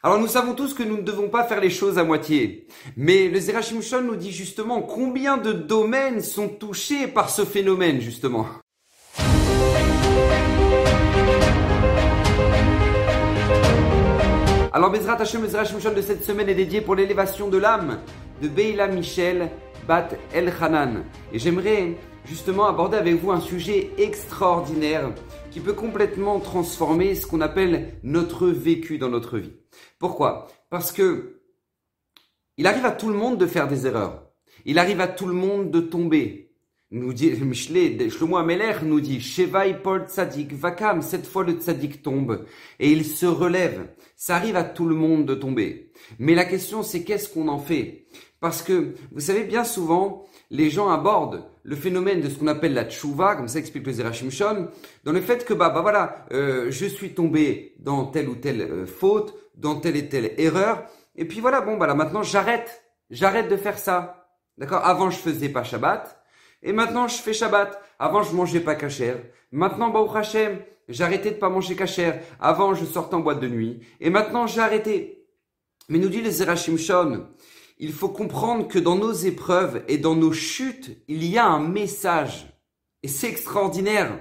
Alors nous savons tous que nous ne devons pas faire les choses à moitié. Mais le Zerachimshon nous dit justement combien de domaines sont touchés par ce phénomène justement. Alors Bezrat Hashem, le Zerachimshon de cette semaine est dédié pour l'élévation de l'âme de Beila Michel Bat El Hanan. Et j'aimerais justement aborder avec vous un sujet extraordinaire qui peut complètement transformer ce qu'on appelle notre vécu dans notre vie. Pourquoi? Parce que il arrive à tout le monde de faire des erreurs. Il arrive à tout le monde de tomber. Nous dit Michelet, Shlomo Ameler nous dit Shevai Paul Tzadik Vakam, cette fois le Tzadik tombe et il se relève. Ça arrive à tout le monde de tomber. Mais la question c'est qu'est-ce qu'on en fait? Parce que vous savez bien souvent les gens abordent le phénomène de ce qu'on appelle la tchouva, comme ça explique le Zerachim dans le fait que bah, bah voilà, euh, je suis tombé dans telle ou telle euh, faute, dans telle et telle erreur, et puis voilà, bon bah là maintenant j'arrête, j'arrête de faire ça. D'accord? Avant je faisais pas Shabbat, et maintenant je fais Shabbat. Avant je mangeais pas kasher. Maintenant Baruch Hashem, j'ai arrêté de pas manger kasher. Avant je sortais en boîte de nuit, et maintenant j'ai arrêté. Mais nous dit le Zerachim Shon, il faut comprendre que dans nos épreuves et dans nos chutes, il y a un message. Et c'est extraordinaire.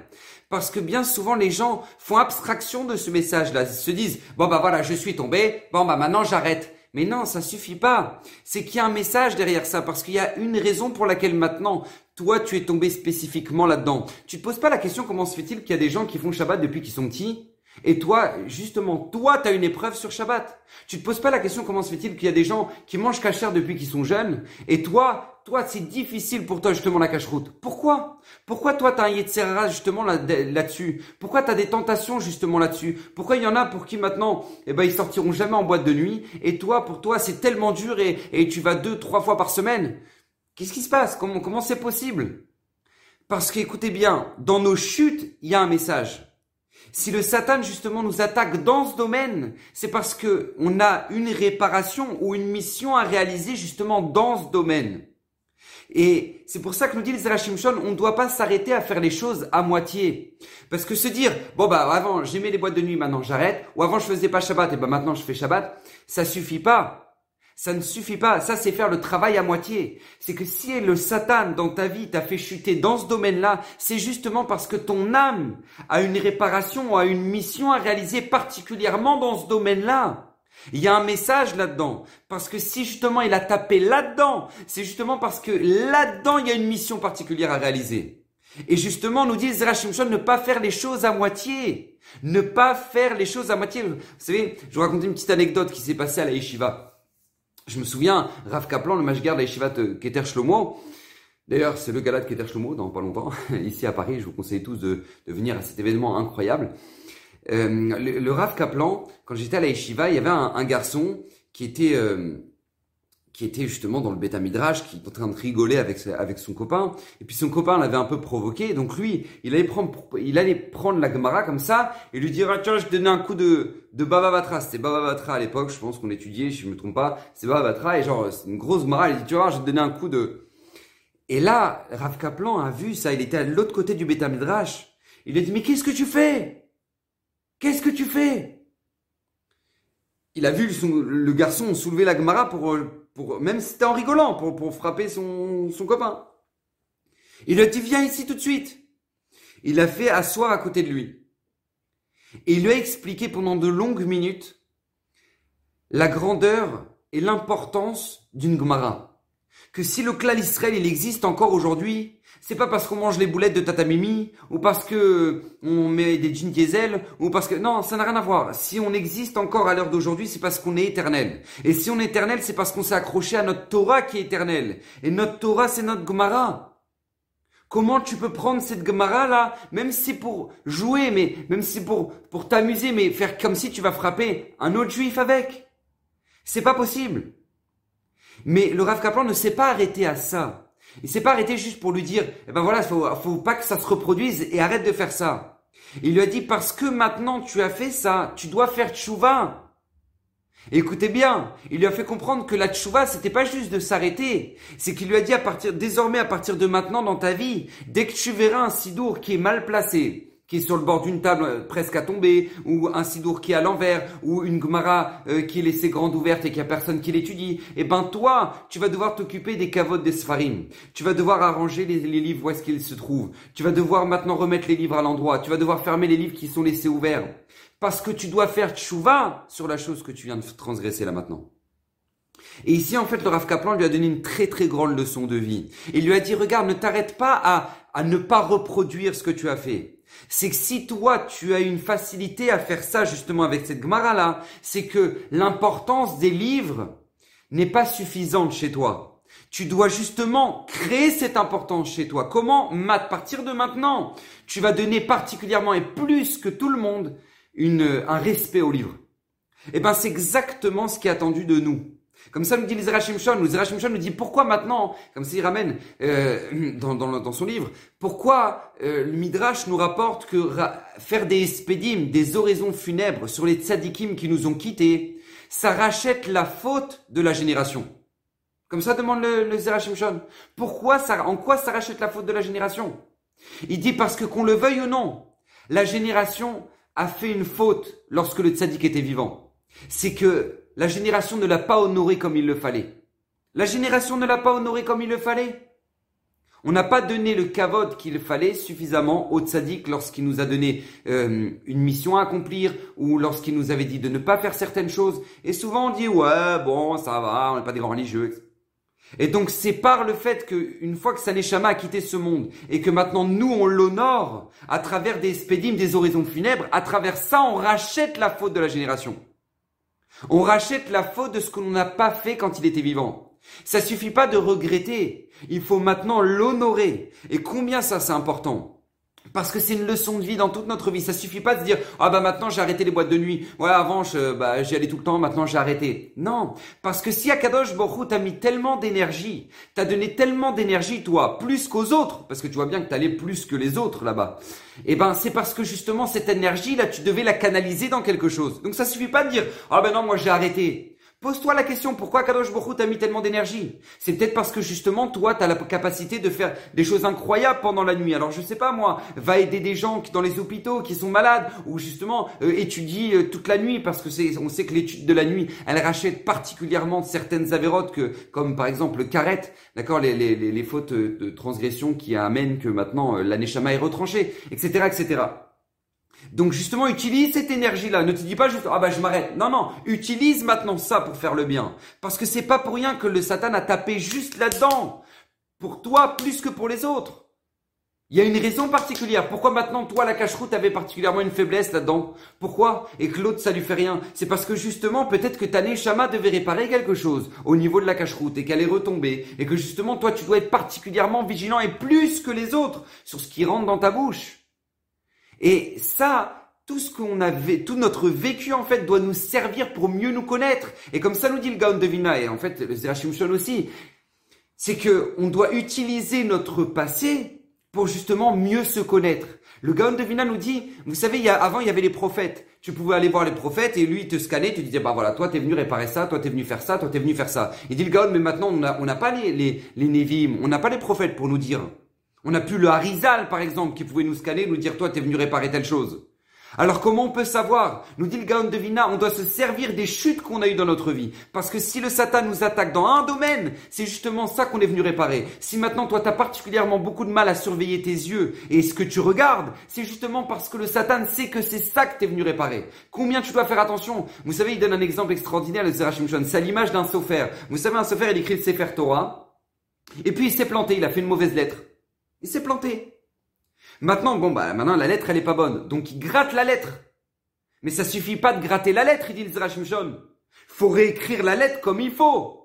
Parce que bien souvent, les gens font abstraction de ce message-là. Ils se disent, bon bah voilà, je suis tombé, bon bah maintenant j'arrête. Mais non, ça suffit pas. C'est qu'il y a un message derrière ça, parce qu'il y a une raison pour laquelle maintenant, toi, tu es tombé spécifiquement là-dedans. Tu te poses pas la question comment se fait-il qu'il y a des gens qui font Shabbat depuis qu'ils sont petits? Et toi, justement, toi, tu as une épreuve sur Shabbat. Tu te poses pas la question comment se fait-il qu'il y a des gens qui mangent cachère depuis qu'ils sont jeunes, et toi, toi, c'est difficile pour toi justement la cache-route. Pourquoi? Pourquoi toi, tu as un Yetzerara justement là-dessus? Pourquoi tu as des tentations justement là-dessus? Pourquoi il y en a pour qui maintenant, eh ben, ils sortiront jamais en boîte de nuit, et toi, pour toi, c'est tellement dur et, tu vas deux, trois fois par semaine? Qu'est-ce qui se passe? Comment comment c'est possible? Parce qu'écoutez bien, dans nos chutes, il y a un message. Si le Satan justement nous attaque dans ce domaine, c'est parce que on a une réparation ou une mission à réaliser justement dans ce domaine. Et c'est pour ça que nous dit les Shon, on ne doit pas s'arrêter à faire les choses à moitié. Parce que se dire, bon bah avant j'aimais les boîtes de nuit, maintenant j'arrête, ou avant je faisais pas Shabbat, et ben maintenant je fais Shabbat, ça suffit pas. Ça ne suffit pas. Ça, c'est faire le travail à moitié. C'est que si le Satan dans ta vie t'a fait chuter dans ce domaine-là, c'est justement parce que ton âme a une réparation, a une mission à réaliser particulièrement dans ce domaine-là. Il y a un message là-dedans. Parce que si justement il a tapé là-dedans, c'est justement parce que là-dedans il y a une mission particulière à réaliser. Et justement, nous dit Zerachim ne pas faire les choses à moitié. Ne pas faire les choses à moitié. Vous savez, je vous raconte une petite anecdote qui s'est passée à la yeshiva. Je me souviens, Rav Kaplan, le mashgar de la Yeshivat Keter Shlomo, D'ailleurs, c'est le gala de Keter Shlomo dans pas longtemps, ici à Paris. Je vous conseille tous de, venir à cet événement incroyable. Euh, le, Rav Kaplan, quand j'étais à la Yeshiva, il y avait un, garçon qui était euh, qui était justement dans le bêta midrash, qui était en train de rigoler avec avec son copain. Et puis son copain l'avait un peu provoqué, donc lui, il allait prendre il allait prendre la Gemara comme ça et lui dire ah, tiens, je te donnais un coup de de Baba Batra. C'était Baba Batra à l'époque, je pense qu'on étudiait, si je me trompe pas. C'est Baba Batra et genre c'est une grosse Gemara. Il dit tu vois, je te donnais un coup de et là, Rav Kaplan a vu ça, il était à l'autre côté du bêta midrash. Il a dit mais qu'est-ce que tu fais? Qu'est-ce que tu fais? Il a vu le garçon soulever la Gemara pour même si c'était en rigolant, pour, pour frapper son, son copain. Il a dit, viens ici tout de suite. Il l'a fait asseoir à côté de lui. Et il lui a expliqué pendant de longues minutes la grandeur et l'importance d'une Gemara. Que si le clan Israël, il existe encore aujourd'hui, c'est pas parce qu'on mange les boulettes de Tata Mimi, ou parce que on met des jeans diesel, ou parce que, non, ça n'a rien à voir. Si on existe encore à l'heure d'aujourd'hui, c'est parce qu'on est éternel. Et si on est éternel, c'est parce qu'on s'est accroché à notre Torah qui est éternelle. Et notre Torah, c'est notre Gemara. Comment tu peux prendre cette Gemara là, même si pour jouer, mais même si pour, pour t'amuser, mais faire comme si tu vas frapper un autre juif avec? C'est pas possible. Mais le Rav Kaplan ne s'est pas arrêté à ça. Il s'est pas arrêté juste pour lui dire, eh ben voilà, faut, faut pas que ça se reproduise et arrête de faire ça. Il lui a dit, parce que maintenant tu as fait ça, tu dois faire tchouva. Écoutez bien, il lui a fait comprendre que la tchouva, c'était pas juste de s'arrêter. C'est qu'il lui a dit à partir, désormais, à partir de maintenant dans ta vie, dès que tu verras un sidour qui est mal placé, qui est sur le bord d'une table euh, presque à tomber, ou un sidour qui est à l'envers, ou une Gemara euh, qui est laissée grande ouverte et qu'il n'y a personne qui l'étudie, eh ben toi, tu vas devoir t'occuper des cavotes des Sfarim. Tu vas devoir arranger les, livres où est-ce qu'ils se trouvent. Tu vas devoir maintenant remettre les livres à l'endroit. Tu vas devoir fermer les livres qui sont laissés ouverts. Parce que tu dois faire tchouva sur la chose que tu viens de transgresser là maintenant. Et ici, en fait, le Rav Kaplan lui a donné une très très grande leçon de vie. Il lui a dit, regarde, ne t'arrête pas à ne pas reproduire ce que tu as fait c'est que si toi tu as une facilité à faire ça justement avec cette Gemara là, c'est que l'importance des livres n'est pas suffisante chez toi. Tu dois justement créer cette importance chez toi. Comment À partir de maintenant, tu vas donner particulièrement et plus que tout le monde une, un respect aux livres. Eh ben, c'est exactement ce qui est attendu de nous. Comme ça nous dit les Shon. Le Shon nous dit pourquoi maintenant, comme ça il ramène euh, dans, dans, dans, son livre, pourquoi euh, le Midrash nous rapporte que faire des espédim, des oraisons funèbres sur les tzadikim qui nous ont quittés, ça rachète la faute de la génération. Comme ça demande le, le Shon. Pourquoi ça, en quoi ça rachète la faute de la génération? Il dit parce que qu'on le veuille ou non, la génération a fait une faute lorsque le tzadik était vivant. C'est que la génération ne l'a pas honoré comme il le fallait. La génération ne l'a pas honoré comme il le fallait. On n'a pas donné le kavod qu'il fallait suffisamment au tzaddik lorsqu'il nous a donné euh, une mission à accomplir ou lorsqu'il nous avait dit de ne pas faire certaines choses. Et souvent on dit ouais bon ça va, on n'est pas des grands religieux. Et donc c'est par le fait qu'une fois que Saneshama a quitté ce monde et que maintenant nous on l'honore à travers des spédimes, des horizons funèbres, à travers ça on rachète la faute de la génération. On rachète la faute de ce que l'on n'a pas fait quand il était vivant. Ça suffit pas de regretter. Il faut maintenant l'honorer. Et combien ça c'est important? Parce que c'est une leçon de vie dans toute notre vie. Ça suffit pas de se dire ah bah maintenant j'ai arrêté les boîtes de nuit. Ouais avant je, bah j'y allais tout le temps. Maintenant j'ai arrêté. Non, parce que si Akadosh Baruch t'as mis tellement d'énergie, t'as donné tellement d'énergie toi, plus qu'aux autres, parce que tu vois bien que t'allais plus que les autres là-bas. Eh ben c'est parce que justement cette énergie là tu devais la canaliser dans quelque chose. Donc ça suffit pas de dire ah ben non moi j'ai arrêté. Pose-toi la question, pourquoi Kadosh Baruch t'a mis tellement d'énergie? C'est peut-être parce que justement, toi, tu as la capacité de faire des choses incroyables pendant la nuit. Alors je sais pas moi, va aider des gens dans les hôpitaux qui sont malades ou justement euh, étudie euh, toute la nuit parce que c'est on sait que l'étude de la nuit, elle rachète particulièrement certaines avérotes que comme par exemple le carrette, d'accord, les, fautes de transgression qui amènent que maintenant euh, l'aneshama est retranchée, etc., etc. Donc justement, utilise cette énergie-là. Ne te dis pas juste ah bah je m'arrête. Non non, utilise maintenant ça pour faire le bien. Parce que c'est pas pour rien que le Satan a tapé juste là-dedans. Pour toi plus que pour les autres. Il y a une raison particulière. Pourquoi maintenant toi la cache-route avait particulièrement une faiblesse là-dedans? Pourquoi? Et que l'autre ça lui fait rien? C'est parce que justement peut-être que ta Neshama devait réparer quelque chose au niveau de la cache-route et qu'elle est retombée et que justement toi tu dois être particulièrement vigilant et plus que les autres sur ce qui rentre dans ta bouche. Et ça, tout ce qu'on avait, tout notre vécu en fait doit nous servir pour mieux nous connaître. Et comme ça nous dit le Gaon de Vina et en fait le aussi, c'est que on doit utiliser notre passé pour justement mieux se connaître. Le Gaon de Vina nous dit, vous savez, il y a, avant il y avait les prophètes. Tu pouvais aller voir les prophètes et lui il te scannait, tu disais bah voilà, toi t'es venu réparer ça, toi t'es venu faire ça, toi t'es venu faire ça. Il dit le Gaon, mais maintenant on n'a on pas les les les Nevim, on n'a pas les prophètes pour nous dire. On n'a plus le Harizal, par exemple, qui pouvait nous scanner, nous dire, toi, t'es venu réparer telle chose. Alors comment on peut savoir? Nous dit le Gaon de Vina, on doit se servir des chutes qu'on a eues dans notre vie. Parce que si le Satan nous attaque dans un domaine, c'est justement ça qu'on est venu réparer. Si maintenant toi tu as particulièrement beaucoup de mal à surveiller tes yeux et ce que tu regardes, c'est justement parce que le Satan sait que c'est ça que tu es venu réparer. Combien tu dois faire attention? Vous savez, il donne un exemple extraordinaire, le Zerachim Shon. C'est l'image d'un sofer. Vous savez, un sofer, il écrit le Sefer Torah. Et puis il s'est planté, il a fait une mauvaise lettre. Il s'est planté. Maintenant, bon, bah, maintenant, la lettre, elle est pas bonne. Donc, il gratte la lettre. Mais ça suffit pas de gratter la lettre, il dit le Faut réécrire la lettre comme il faut.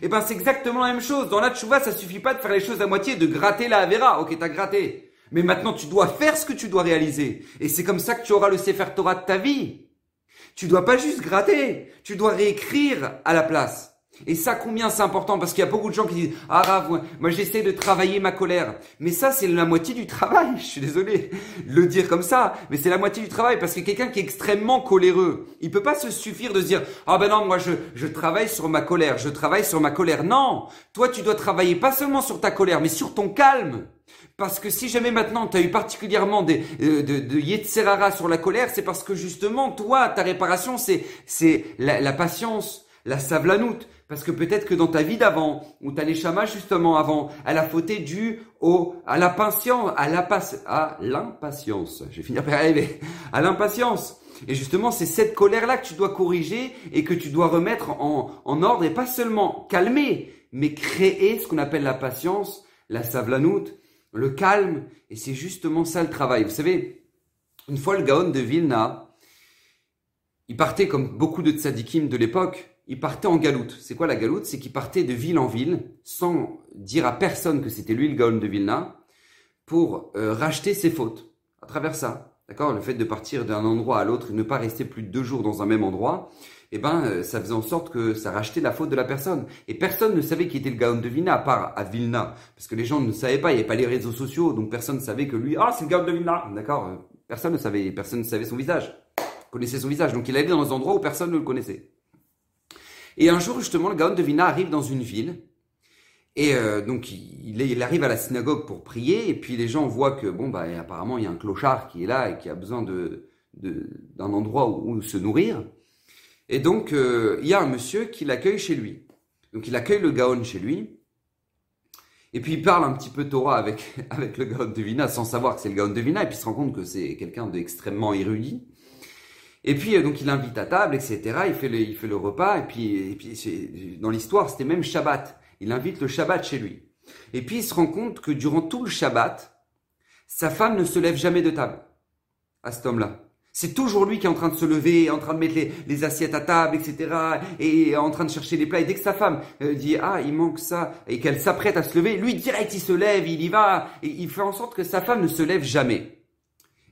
Eh ben, c'est exactement la même chose. Dans la tchouva, ça suffit pas de faire les choses à moitié, de gratter la Avera. Ok, t'as gratté. Mais maintenant, tu dois faire ce que tu dois réaliser. Et c'est comme ça que tu auras le Sefer Torah de ta vie. Tu dois pas juste gratter. Tu dois réécrire à la place. Et ça, combien c'est important Parce qu'il y a beaucoup de gens qui disent Ah, Rav, moi j'essaie de travailler ma colère. Mais ça, c'est la moitié du travail. Je suis désolé de le dire comme ça, mais c'est la moitié du travail. Parce que quelqu'un qui est extrêmement coléreux, il peut pas se suffire de se dire Ah ben non, moi je, je travaille sur ma colère, je travaille sur ma colère. Non Toi, tu dois travailler pas seulement sur ta colère, mais sur ton calme. Parce que si jamais maintenant tu as eu particulièrement des, euh, de, de sur la colère, c'est parce que justement, toi, ta réparation, c'est, c'est la, la patience, la savlanout. Parce que peut-être que dans ta vie d'avant, où t'as les chamas justement avant, elle a fauté dû au, à la patience, à l'impatience. Je vais finir par arriver. À l'impatience. Et justement, c'est cette colère-là que tu dois corriger et que tu dois remettre en, en ordre et pas seulement calmer, mais créer ce qu'on appelle la patience, la savlanout, le calme. Et c'est justement ça le travail. Vous savez, une fois le Gaon de Vilna, il partait comme beaucoup de tzadikim de l'époque, il partait en galoute. C'est quoi la galoute? C'est qu'il partait de ville en ville, sans dire à personne que c'était lui le Gaon de Vilna, pour euh, racheter ses fautes. À travers ça, d'accord? Le fait de partir d'un endroit à l'autre et ne pas rester plus de deux jours dans un même endroit, eh ben, euh, ça faisait en sorte que ça rachetait la faute de la personne. Et personne ne savait qui était le Gaon de Vilna, à part à Vilna. Parce que les gens ne savaient pas, il n'y avait pas les réseaux sociaux, donc personne ne savait que lui, ah, c'est le Gaon de Vilna. D'accord? Euh, Personne ne savait, personne ne savait son visage. Connaissait son visage. Donc il allait dans un endroit où personne ne le connaissait. Et un jour, justement, le Gaon de Vilna arrive dans une ville. Et euh, donc, il, il, arrive à la synagogue pour prier. Et puis, les gens voient que, bon, bah, apparemment, il y a un clochard qui est là et qui a besoin de, d'un endroit où, se nourrir. Et donc, euh, il y a un monsieur qui l'accueille chez lui. Donc, il accueille le Gaon chez lui. Et puis, il parle un petit peu Torah avec, avec le Gaon de Vilna sans savoir que c'est le Gaon de Vilna. Et puis, il se rend compte que c'est quelqu'un d'extrêmement érudit. Et puis euh, donc il invite à table, etc. Il fait le, il fait le repas et puis, et puis dans l'histoire c'était même Shabbat. Il invite le Shabbat chez lui. Et puis il se rend compte que durant tout le Shabbat, sa femme ne se lève jamais de table à cet homme-là. C'est toujours lui qui est en train de se lever, en train de mettre les, les, assiettes à table, etc. Et en train de chercher les plats. Et dès que sa femme euh, dit ah il manque ça et qu'elle s'apprête à se lever, lui direct il se lève, il y va et il fait en sorte que sa femme ne se lève jamais.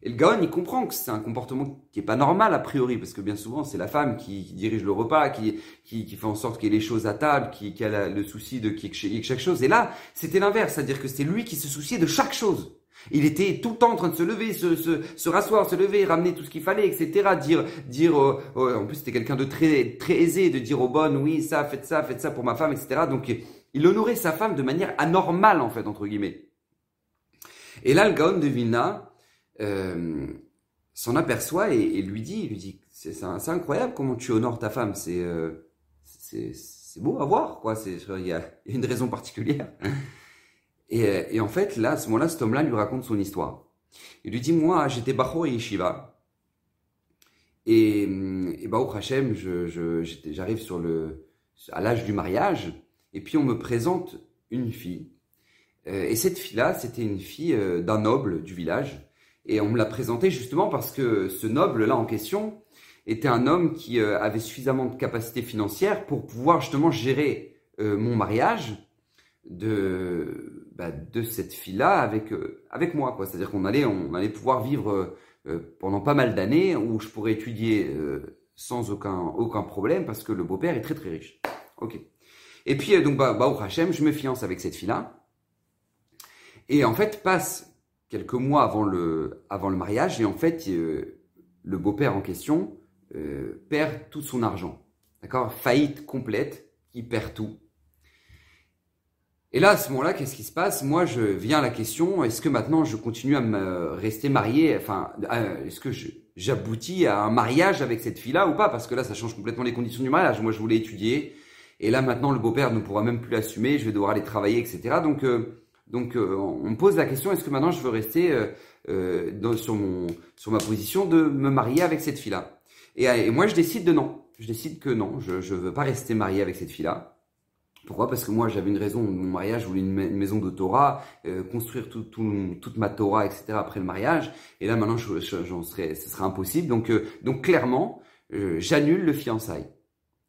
Et le Gaon, il comprend que c'est un comportement qui est pas normal a priori, parce que bien souvent c'est la femme qui, dirige le repas, qui, qui, qui fait en sorte qu'il y ait les choses à table, qui, qui a le souci de ait chaque chose. Et là, c'était l'inverse, c'est-à-dire que c'était lui qui se souciait de chaque chose. Il était tout le temps en train de se lever, se, se, se rasseoir, se lever, ramener tout ce qu'il fallait, etc. Dire, dire, euh, euh, en plus c'était quelqu'un de très, très aisé, de dire aux bonnes, oui, ça, faites ça, faites ça pour ma femme, etc. Donc il honorait sa femme de manière anormale en fait entre guillemets. Et là, le Gaon de euh, s'en aperçoit et, lui dit, lui dit, c'est incroyable comment tu honores ta femme, c'est euh, c'est beau à voir, quoi. Il y, a une raison particulière. Et, et en fait, là, à ce moment-là, cet homme-là lui raconte son histoire. Il lui dit, moi, j'étais Bacho et Yeshiva. Et, et Baruch Hashem, j'arrive sur le, à l'âge du mariage, et puis on me présente une fille. Euh, et cette fille-là, c'était une fille d'un noble du village. Et on me l'a présenté justement parce que ce noble-là en question était un homme qui euh, avait suffisamment de capacité financière pour pouvoir justement gérer euh, mon mariage de, bah, de cette fille-là avec, euh, avec moi. C'est-à-dire qu'on allait, on allait pouvoir vivre pendant pas mal d'années où je pourrais étudier sans aucun, aucun problème parce que le beau-père est très très riche. Ok. Et puis donc bah, bah au Hachem, je me fiance avec cette fille-là. Et en fait, passe quelques mois avant le, avant le mariage, et en fait, euh, le beau-père en question euh, perd tout son argent. D'accord? Faillite complète, il perd tout. Et là, à ce moment-là, qu'est-ce qui se passe? Moi, je viens à la question, est-ce que maintenant je continue à me rester marié? Enfin, euh, est-ce que j'aboutis à un mariage avec cette fille-là ou pas? Parce que là, ça change complètement les conditions du mariage. Moi, je voulais étudier. Et là, maintenant, le beau-père ne pourra même plus l'assumer. Je vais devoir aller travailler, etc. Donc, donc euh, on me pose la question est-ce que maintenant je veux rester euh, euh, sur ma position de me marier avec cette fille-là? Et, moi je décide de non. Je décide que non, je je veux pas rester marié avec cette fille-là. Pourquoi? Parce que moi j'avais une raison mon mariage, je voulais une, maison de Torah, construire tout, toute ma Torah, etc. après le mariage. Et là maintenant, j'en serais, ce serait impossible. Donc, donc clairement, j'annule le fiançailles.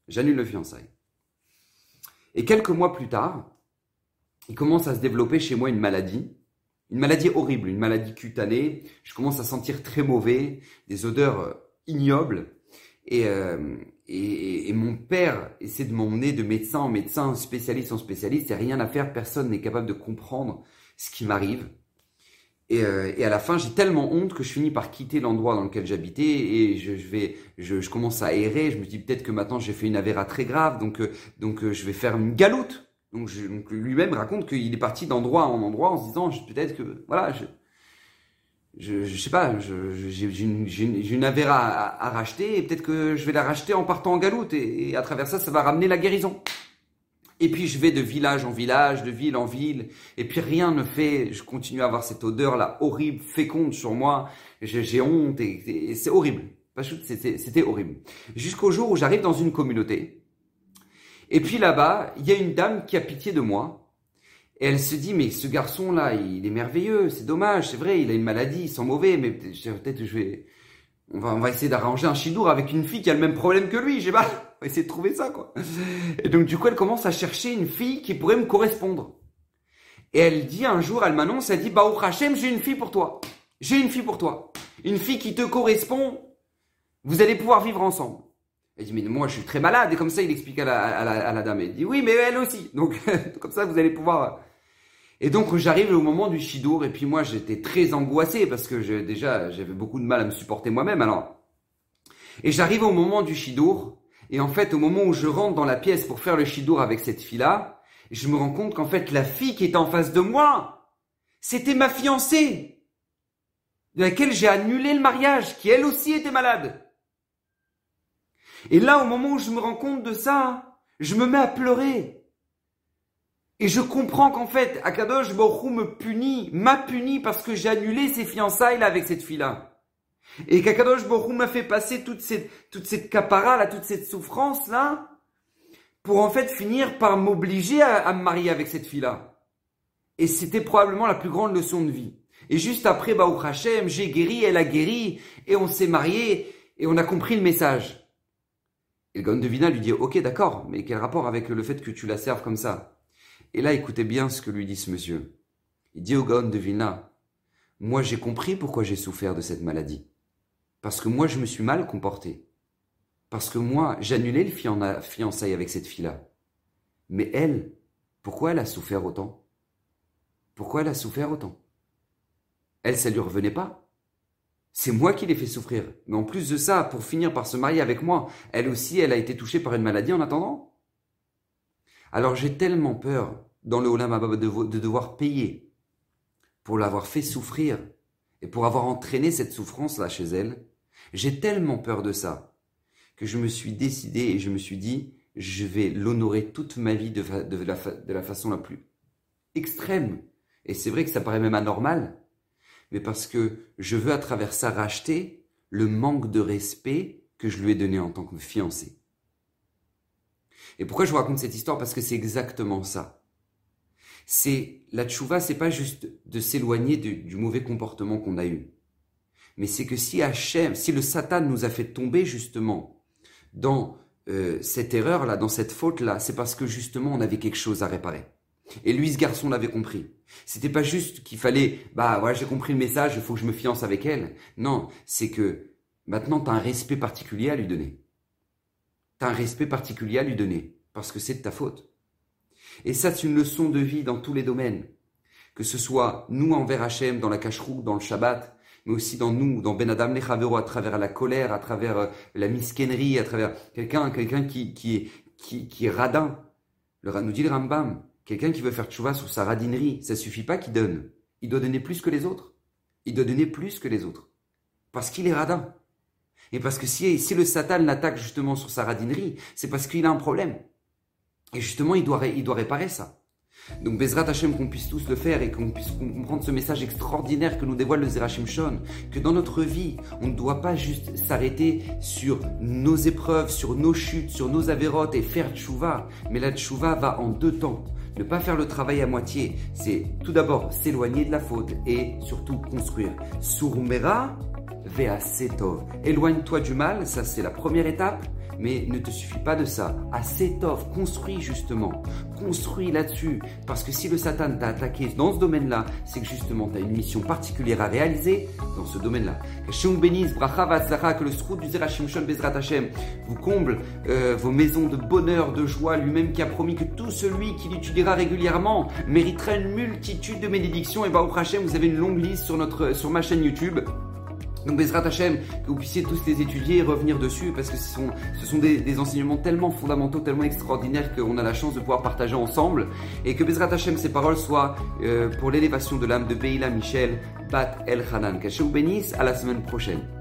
J'annule le fiançailles. Et quelques mois plus tard, il commence à se développer chez moi une maladie, une maladie horrible, une maladie cutanée. Je commence à sentir très mauvais, des odeurs euh, ignobles. Euh, et, et, mon père essaie de m'emmener de médecin en médecin, spécialiste en spécialiste. A rien à faire, personne n'est capable de comprendre ce qui m'arrive. Et, euh, et, à la fin, j'ai tellement honte que je finis par quitter l'endroit dans lequel j'habitais et je, je vais, je, je, commence à errer. Je me dis peut-être que maintenant j'ai fait une avéra très grave, donc donc je vais faire une galoute Donc, lui-même raconte qu'il est parti d'endroit en endroit en se disant peut-être que voilà, je, je, je sais pas, j'ai une, une avéra à, racheter et peut-être que je vais la racheter en partant en galoute et, à travers ça, ça va ramener la guérison. Et puis je vais de village en village, de ville en ville, et puis rien ne fait, je continue à avoir cette odeur là horrible, féconde sur moi, j'ai honte et, c'est horrible. C'était horrible. Jusqu'au jour où j'arrive dans une communauté, et puis là-bas, il y a une dame qui a pitié de moi, et elle se dit, mais ce garçon-là, il est merveilleux, c'est dommage, c'est vrai, il a une maladie, il sent mauvais, mais peut-être je vais... On va, on va essayer d'arranger un chidour avec une fille qui a le même problème que lui, j'ai pas... On va essayer de trouver ça, quoi. Et donc, du coup, elle commence à chercher une fille qui pourrait me correspondre. Et elle dit un jour, elle m'annonce, elle dit, bah, au Hachem, j'ai une fille pour toi. J'ai une fille pour toi. Une fille qui te correspond. Vous allez pouvoir vivre ensemble. Elle dit, mais moi, je suis très malade. Et comme ça, il explique à la, à la, à la dame. Elle dit, oui, mais elle aussi. Donc, comme ça, vous allez pouvoir et donc j'arrive au moment du Shidour et puis moi j'étais très angoissé parce que déjà j'avais beaucoup de mal à me supporter moi-même alors. Et j'arrive au moment du Shidour et en fait au moment où je rentre dans la pièce pour faire le Shidour avec cette fille-là, je me rends compte qu'en fait la fille qui est en face de moi, c'était ma fiancée de laquelle j'ai annulé le mariage, qui elle aussi était malade. Et là au moment où je me rends compte de ça, je me mets à pleurer. Et je comprends qu'en fait, Akadosh Borou me punit, m'a puni parce que j'ai annulé ses fiançailles là avec cette fille-là. Et qu'Akadosh Borou m'a fait passer toute cette, toute cette capara là, toute cette souffrance là, pour en fait finir par m'obliger à, me marier avec cette fille-là. Et c'était probablement la plus grande leçon de vie. Et juste après, Baou Hashem, j'ai guéri, elle a guéri, et on s'est marié, et on a compris le message. Et le Gaon lui dit, ok, d'accord, mais quel rapport avec le fait que tu la serves comme ça? Et là, écoutez bien ce que lui dit ce monsieur. Il dit au Gaon de moi j'ai compris pourquoi j'ai souffert de cette maladie. Parce que moi je me suis mal comporté. Parce que moi annulé le fiançailles avec cette fille-là. Mais elle, pourquoi elle a souffert autant? Pourquoi elle a souffert autant? Elle, ça lui revenait pas? C'est moi qui l'ai fait souffrir. Mais en plus de ça, pour finir par se marier avec moi, elle aussi, elle a été touchée par une maladie en attendant. Alors j'ai tellement peur dans le Olam de, de devoir payer pour l'avoir fait souffrir et pour avoir entraîné cette souffrance-là chez elle. J'ai tellement peur de ça que je me suis décidé et je me suis dit, je vais l'honorer toute ma vie de, la, de la façon la plus extrême. Et c'est vrai que ça paraît même anormal, mais parce que je veux à travers ça racheter le manque de respect que je lui ai donné en tant que fiancé. Et pourquoi je vous raconte cette histoire? Parce que c'est exactement ça. C'est la tchouva, c'est pas juste de s'éloigner du, mauvais comportement qu'on a eu, mais c'est que si Hachem, si le Satan nous a fait tomber justement dans euh, cette erreur là, dans cette faute là, c'est parce que justement on avait quelque chose à réparer. Et lui, ce garçon l'avait compris. C'était pas juste qu'il fallait, bah voilà, j'ai compris le message, il faut que je me fiance avec elle. Non, c'est que maintenant tu as un respect particulier à lui donner tu un respect particulier à lui donner, parce que c'est de ta faute. Et ça, c'est une leçon de vie dans tous les domaines. Que ce soit nous envers Hachem, dans la cacherou, dans le Shabbat, mais aussi dans nous, dans Ben Adam Lechavero, à travers la colère, à travers euh, la misquenerie, à travers quelqu'un quelqu'un qui, qui, qui, qui est radin. Le, nous dit le Rambam, quelqu'un qui veut faire tchouva sur sa radinerie, ça suffit pas qu'il donne. Il doit donner plus que les autres. Il doit donner plus que les autres. Parce qu'il est radin. Et parce que si, si le Satan l'attaque justement sur sa radinerie, c'est parce qu'il a un problème. Et justement, il doit, il doit réparer ça. Donc Bezrat Hashem qu'on puisse tous le faire et qu'on puisse comprendre ce message extraordinaire que nous dévoile le Zerachim Shon, que dans notre vie, on ne doit pas juste s'arrêter sur nos épreuves, sur nos chutes, sur nos avérotes et faire tchouva, mais la tchouva va en deux temps. Ne pas faire le travail à moitié, c'est tout d'abord s'éloigner de la faute et surtout construire. Surumera, Ve'asetov. Éloigne-toi du mal, ça c'est la première étape. Mais ne te suffit pas de ça. Asetov, construis justement. Construis là-dessus. Parce que si le Satan t'a attaqué dans ce domaine-là, c'est que justement tu as une mission particulière à réaliser dans ce domaine-là. Que vous bénisse, que le srout du Zerachim Shon Bezrat Hashem vous comble euh, vos maisons de bonheur, de joie, lui-même qui a promis que tout celui qui l'étudiera régulièrement méritera une multitude de bénédictions. Et bah, au Hashem, vous avez une longue liste sur, notre, sur ma chaîne YouTube Donc Bezrat Hashem, que vous puissiez tous les étudier et revenir dessus, parce que ce sont, des, enseignements tellement fondamentaux, tellement extraordinaires qu'on a la chance de pouvoir partager ensemble, et que Bezrat Hashem, ces paroles soient euh, pour l'élévation de l'âme de Beila Michel, Bat El Hanan. Que vous bénisse, à la semaine prochaine.